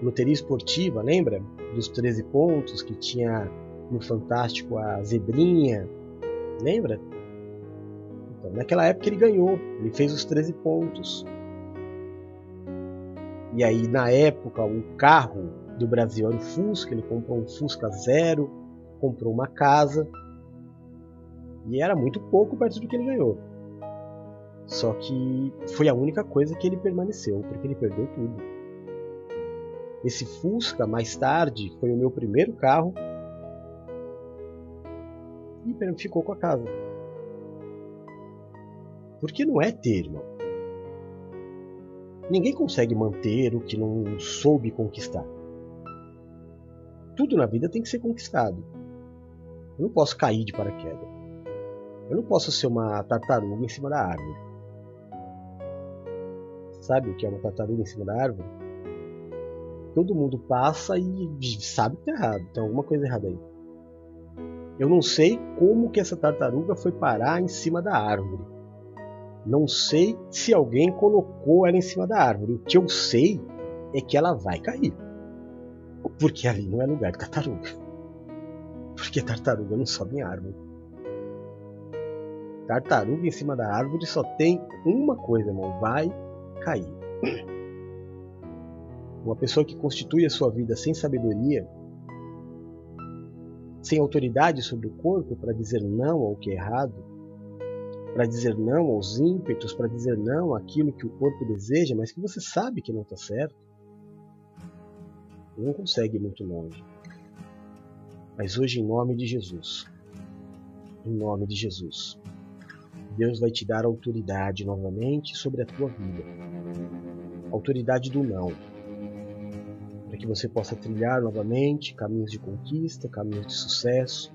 loteria esportiva, lembra? Dos 13 pontos que tinha no Fantástico a zebrinha, lembra? Então, naquela época ele ganhou, ele fez os 13 pontos. E aí, na época, o carro do Brasil era o Fusca, ele comprou um Fusca zero, comprou uma casa. E era muito pouco perto do que ele ganhou. Só que foi a única coisa que ele permaneceu, porque ele perdeu tudo. Esse Fusca, mais tarde, foi o meu primeiro carro e ficou com a casa. Porque não é ter, irmão. Ninguém consegue manter o que não soube conquistar. Tudo na vida tem que ser conquistado. Eu não posso cair de paraquedas. Eu não posso ser uma tartaruga em cima da árvore. Sabe o que é uma tartaruga em cima da árvore? Todo mundo passa e sabe que tá errado, tem alguma coisa errada aí. Eu não sei como que essa tartaruga foi parar em cima da árvore. Não sei se alguém colocou ela em cima da árvore. O que eu sei é que ela vai cair. Porque ali não é lugar de tartaruga. Porque tartaruga não sobe em árvore. Tartaruga em cima da árvore só tem uma coisa, irmão. Vai cair. Uma pessoa que constitui a sua vida sem sabedoria sem autoridade sobre o corpo para dizer não ao que é errado, para dizer não aos ímpetos, para dizer não àquilo que o corpo deseja, mas que você sabe que não está certo, não consegue ir muito longe. Mas hoje, em nome de Jesus, em nome de Jesus, Deus vai te dar autoridade novamente sobre a tua vida. Autoridade do não que você possa trilhar novamente caminhos de conquista, caminhos de sucesso,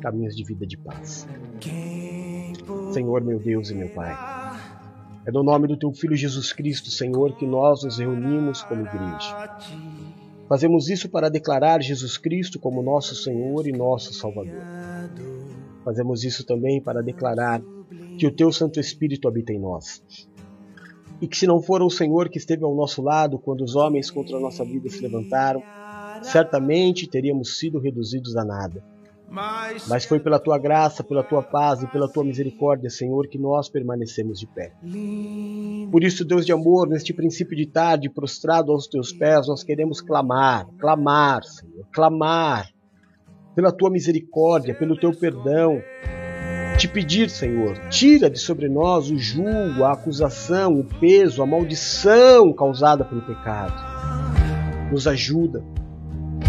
caminhos de vida de paz. Senhor, meu Deus e meu Pai, é no nome do Teu Filho Jesus Cristo, Senhor, que nós nos reunimos como igreja. Fazemos isso para declarar Jesus Cristo como nosso Senhor e nosso Salvador. Fazemos isso também para declarar que o Teu Santo Espírito habita em nós e que se não for o Senhor que esteve ao nosso lado quando os homens contra a nossa vida se levantaram, certamente teríamos sido reduzidos a nada. Mas foi pela tua graça, pela tua paz e pela tua misericórdia, Senhor, que nós permanecemos de pé. Por isso, Deus de amor, neste princípio de tarde, prostrado aos teus pés, nós queremos clamar, clamar, Senhor, clamar pela tua misericórdia, pelo teu perdão, te pedir, Senhor, tira de sobre nós o julgo, a acusação, o peso, a maldição causada pelo pecado. Nos ajuda.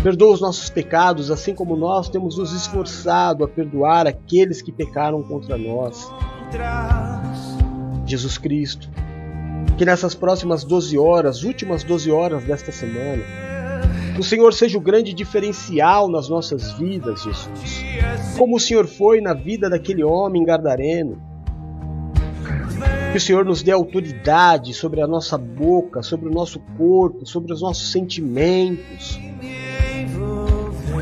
Perdoa os nossos pecados, assim como nós temos nos esforçado a perdoar aqueles que pecaram contra nós. Jesus Cristo, que nessas próximas 12 horas, últimas 12 horas desta semana, o Senhor seja o grande diferencial nas nossas vidas, Jesus. Como o Senhor foi na vida daquele homem gardareno. Que o Senhor nos dê autoridade sobre a nossa boca, sobre o nosso corpo, sobre os nossos sentimentos.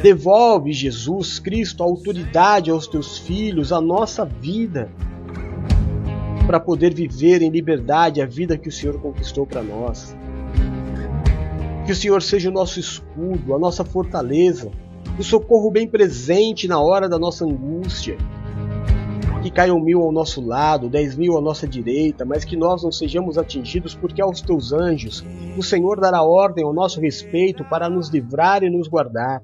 Devolve, Jesus Cristo, a autoridade aos teus filhos, a nossa vida, para poder viver em liberdade a vida que o Senhor conquistou para nós. Que o Senhor seja o nosso escudo, a nossa fortaleza, o socorro bem presente na hora da nossa angústia. Que caiam mil ao nosso lado, dez mil à nossa direita, mas que nós não sejamos atingidos, porque aos teus anjos o Senhor dará ordem ao nosso respeito para nos livrar e nos guardar.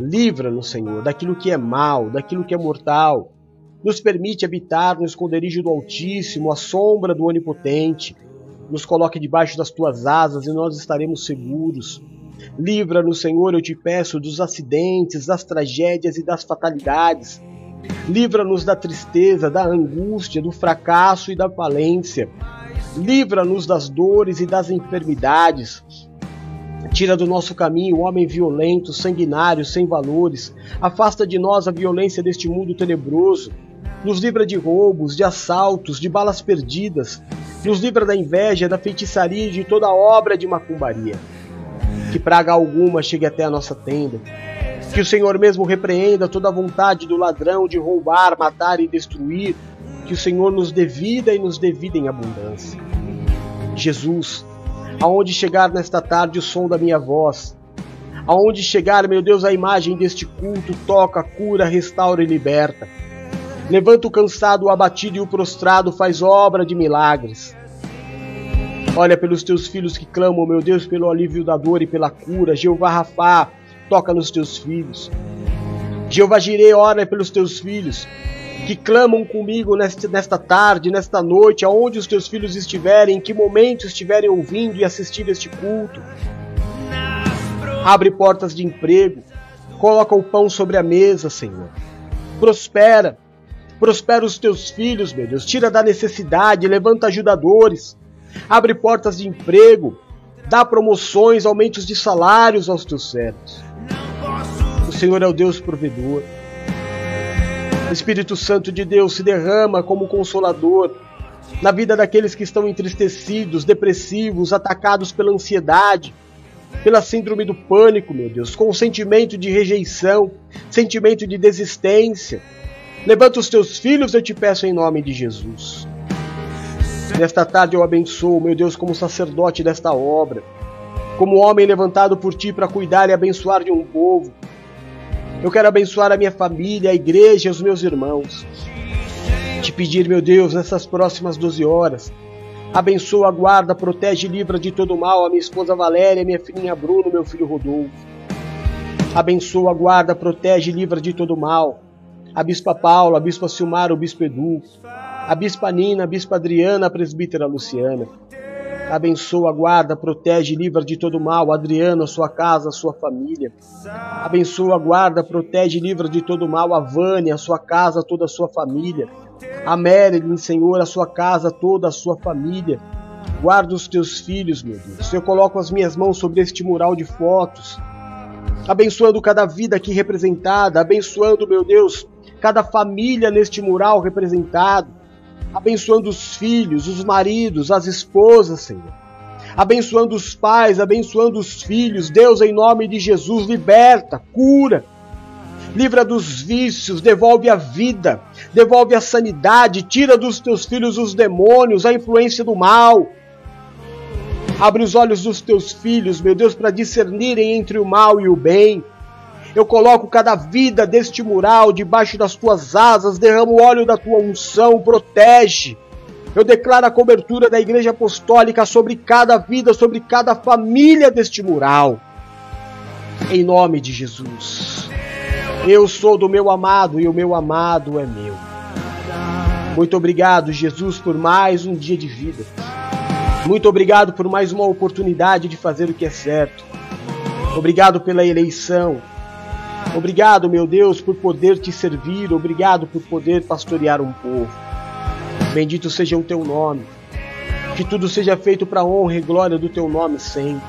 Livra-nos, Senhor, daquilo que é mal, daquilo que é mortal. Nos permite habitar no esconderijo do Altíssimo, à sombra do Onipotente nos coloque debaixo das tuas asas e nós estaremos seguros. Livra-nos, Senhor, eu te peço, dos acidentes, das tragédias e das fatalidades. Livra-nos da tristeza, da angústia, do fracasso e da falência. Livra-nos das dores e das enfermidades. Tira do nosso caminho o homem violento, sanguinário, sem valores. Afasta de nós a violência deste mundo tenebroso. Nos livra de roubos, de assaltos, de balas perdidas. Nos livra da inveja, da feitiçaria e de toda obra de macumbaria. Que praga alguma chegue até a nossa tenda. Que o Senhor mesmo repreenda toda a vontade do ladrão de roubar, matar e destruir. Que o Senhor nos dê vida e nos dê vida em abundância. Jesus, aonde chegar nesta tarde o som da minha voz, aonde chegar, meu Deus, a imagem deste culto, toca, cura, restaura e liberta. Levanta o cansado, o abatido e o prostrado, faz obra de milagres. Olha pelos teus filhos que clamam, meu Deus, pelo alívio da dor e pela cura. Jeová Rafá, toca nos teus filhos. Jeová Jirei, ora pelos teus filhos que clamam comigo nesta, nesta tarde, nesta noite, aonde os teus filhos estiverem, em que momento estiverem ouvindo e assistindo este culto. Abre portas de emprego, coloca o pão sobre a mesa, Senhor. Prospera, Prospera os teus filhos, meu Deus. Tira da necessidade, levanta ajudadores. Abre portas de emprego. Dá promoções, aumentos de salários aos teus servos. O Senhor é o Deus provedor. Espírito Santo de Deus se derrama como consolador na vida daqueles que estão entristecidos, depressivos, atacados pela ansiedade, pela síndrome do pânico, meu Deus, com o sentimento de rejeição, sentimento de desistência. Levanta os teus filhos, eu te peço em nome de Jesus. Nesta tarde eu abençoo, meu Deus, como sacerdote desta obra, como homem levantado por ti para cuidar e abençoar de um povo. Eu quero abençoar a minha família, a igreja, os meus irmãos. Te pedir, meu Deus, nessas próximas 12 horas, abençoa, guarda, protege e livra de todo mal a minha esposa Valéria, minha filhinha Bruno, meu filho Rodolfo. Abençoa, guarda, protege e livra de todo mal a Bispa Paula, a Bispa Silmar, o Bispo Edu, a Bispa Nina, a Bispa Adriana, a Presbítera Luciana. Abençoa, guarda, protege, livra de todo mal, Adriana, sua casa, sua família. Abençoa, guarda, protege, livra de todo mal, a Vânia, a sua casa, toda a sua família. A Marilyn, Senhor, a sua casa, toda a sua família. Guarda os teus filhos, meu Deus. Eu coloco as minhas mãos sobre este mural de fotos, abençoando cada vida aqui representada, abençoando, meu Deus, cada família neste mural representado abençoando os filhos, os maridos, as esposas, Senhor. Abençoando os pais, abençoando os filhos. Deus, em nome de Jesus, liberta, cura. Livra dos vícios, devolve a vida, devolve a sanidade, tira dos teus filhos os demônios, a influência do mal. Abre os olhos dos teus filhos, meu Deus, para discernirem entre o mal e o bem. Eu coloco cada vida deste mural debaixo das tuas asas, derramo o óleo da tua unção, protege. Eu declaro a cobertura da Igreja Apostólica sobre cada vida, sobre cada família deste mural. Em nome de Jesus. Eu sou do meu amado e o meu amado é meu. Muito obrigado, Jesus, por mais um dia de vida. Muito obrigado por mais uma oportunidade de fazer o que é certo. Obrigado pela eleição. Obrigado, meu Deus, por poder te servir. Obrigado por poder pastorear um povo. Bendito seja o teu nome. Que tudo seja feito para a honra e glória do teu nome sempre.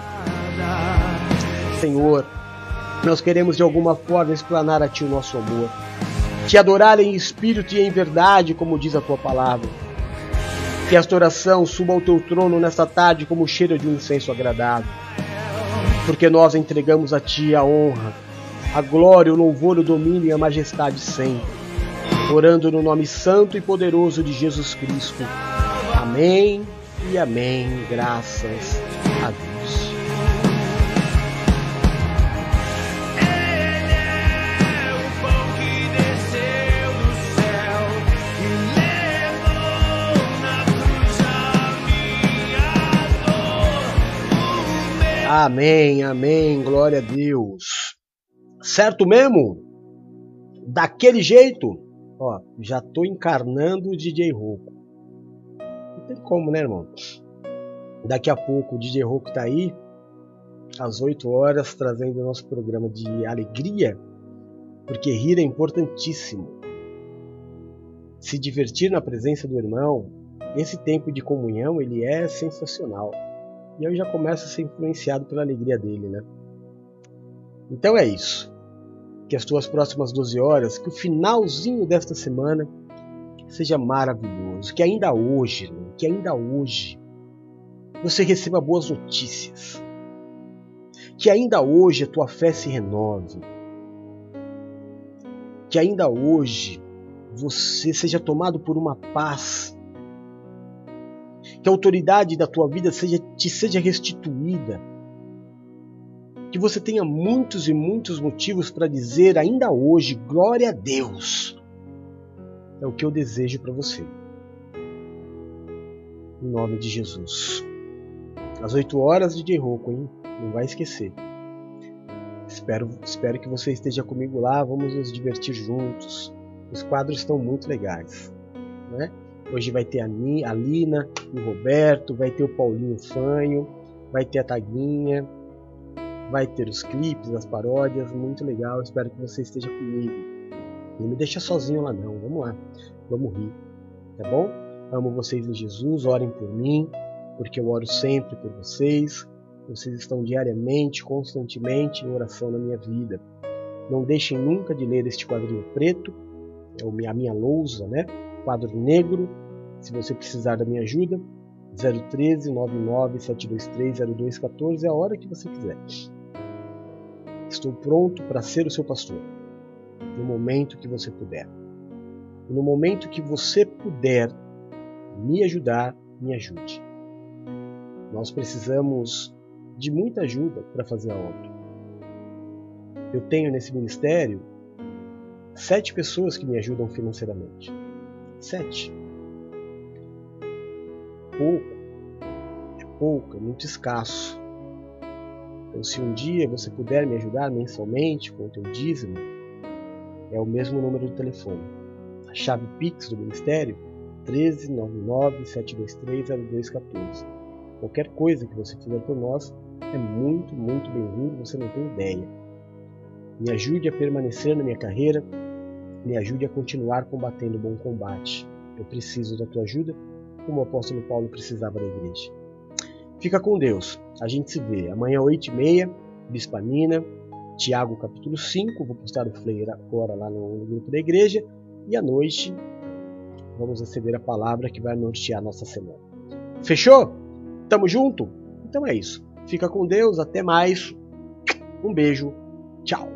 Senhor, nós queremos de alguma forma explanar a ti o nosso amor. Te adorar em espírito e em verdade, como diz a tua palavra. Que esta oração suba ao teu trono nesta tarde como cheiro de um incenso agradável. Porque nós entregamos a ti a honra, a glória, o louvor, o domínio e a majestade sempre. Orando no nome santo e poderoso de Jesus Cristo. Amém e amém. Graças a Deus. Amém, amém, glória a Deus. Certo mesmo? Daquele jeito? Ó, já tô encarnando o DJ Roco. Não tem como, né, irmão? Daqui a pouco o DJ Roco tá aí, às 8 horas, trazendo o nosso programa de alegria, porque rir é importantíssimo. Se divertir na presença do irmão, esse tempo de comunhão, ele é sensacional. E eu já começo a ser influenciado pela alegria dele, né? Então é isso que as tuas próximas 12 horas, que o finalzinho desta semana seja maravilhoso, que ainda hoje, que ainda hoje você receba boas notícias, que ainda hoje a tua fé se renove, que ainda hoje você seja tomado por uma paz, que a autoridade da tua vida seja, te seja restituída que você tenha muitos e muitos motivos para dizer ainda hoje, glória a Deus. É o que eu desejo para você. Em nome de Jesus. Às 8 horas de Roco, hein? Não vai esquecer. Espero, espero que você esteja comigo lá, vamos nos divertir juntos. Os quadros estão muito legais. Né? Hoje vai ter a, a Lina, o Roberto, vai ter o Paulinho Fanho, vai ter a Taguinha, vai ter os clipes, as paródias, muito legal. Espero que você esteja comigo. Não me deixa sozinho lá não. Vamos lá, vamos rir, tá bom? Amo vocês em Jesus, orem por mim, porque eu oro sempre por vocês. Vocês estão diariamente, constantemente em oração na minha vida. Não deixem nunca de ler este quadrinho preto é a minha lousa, né? Quadro negro. Se você precisar da minha ajuda, 013 99 723 0214 é a hora que você quiser. Estou pronto para ser o seu pastor. No momento que você puder. E no momento que você puder me ajudar, me ajude. Nós precisamos de muita ajuda para fazer a obra. Eu tenho nesse ministério sete pessoas que me ajudam financeiramente. Sete. Pouco. É pouco, é muito escasso. Então, se um dia você puder me ajudar mensalmente com o teu dízimo, é o mesmo número de telefone. A chave Pix do Ministério 1399 723 0214. Qualquer coisa que você fizer por nós é muito, muito bem-vindo, você não tem ideia. Me ajude a permanecer na minha carreira, me ajude a continuar combatendo o bom combate. Eu preciso da tua ajuda, como o apóstolo Paulo precisava da igreja. Fica com Deus. A gente se vê amanhã, 8h30, Bispanina, Tiago capítulo 5. Vou postar o flyer agora lá no, no grupo da igreja. E à noite vamos receber a palavra que vai nortear a nossa semana. Fechou? Tamo junto? Então é isso. Fica com Deus, até mais. Um beijo. Tchau.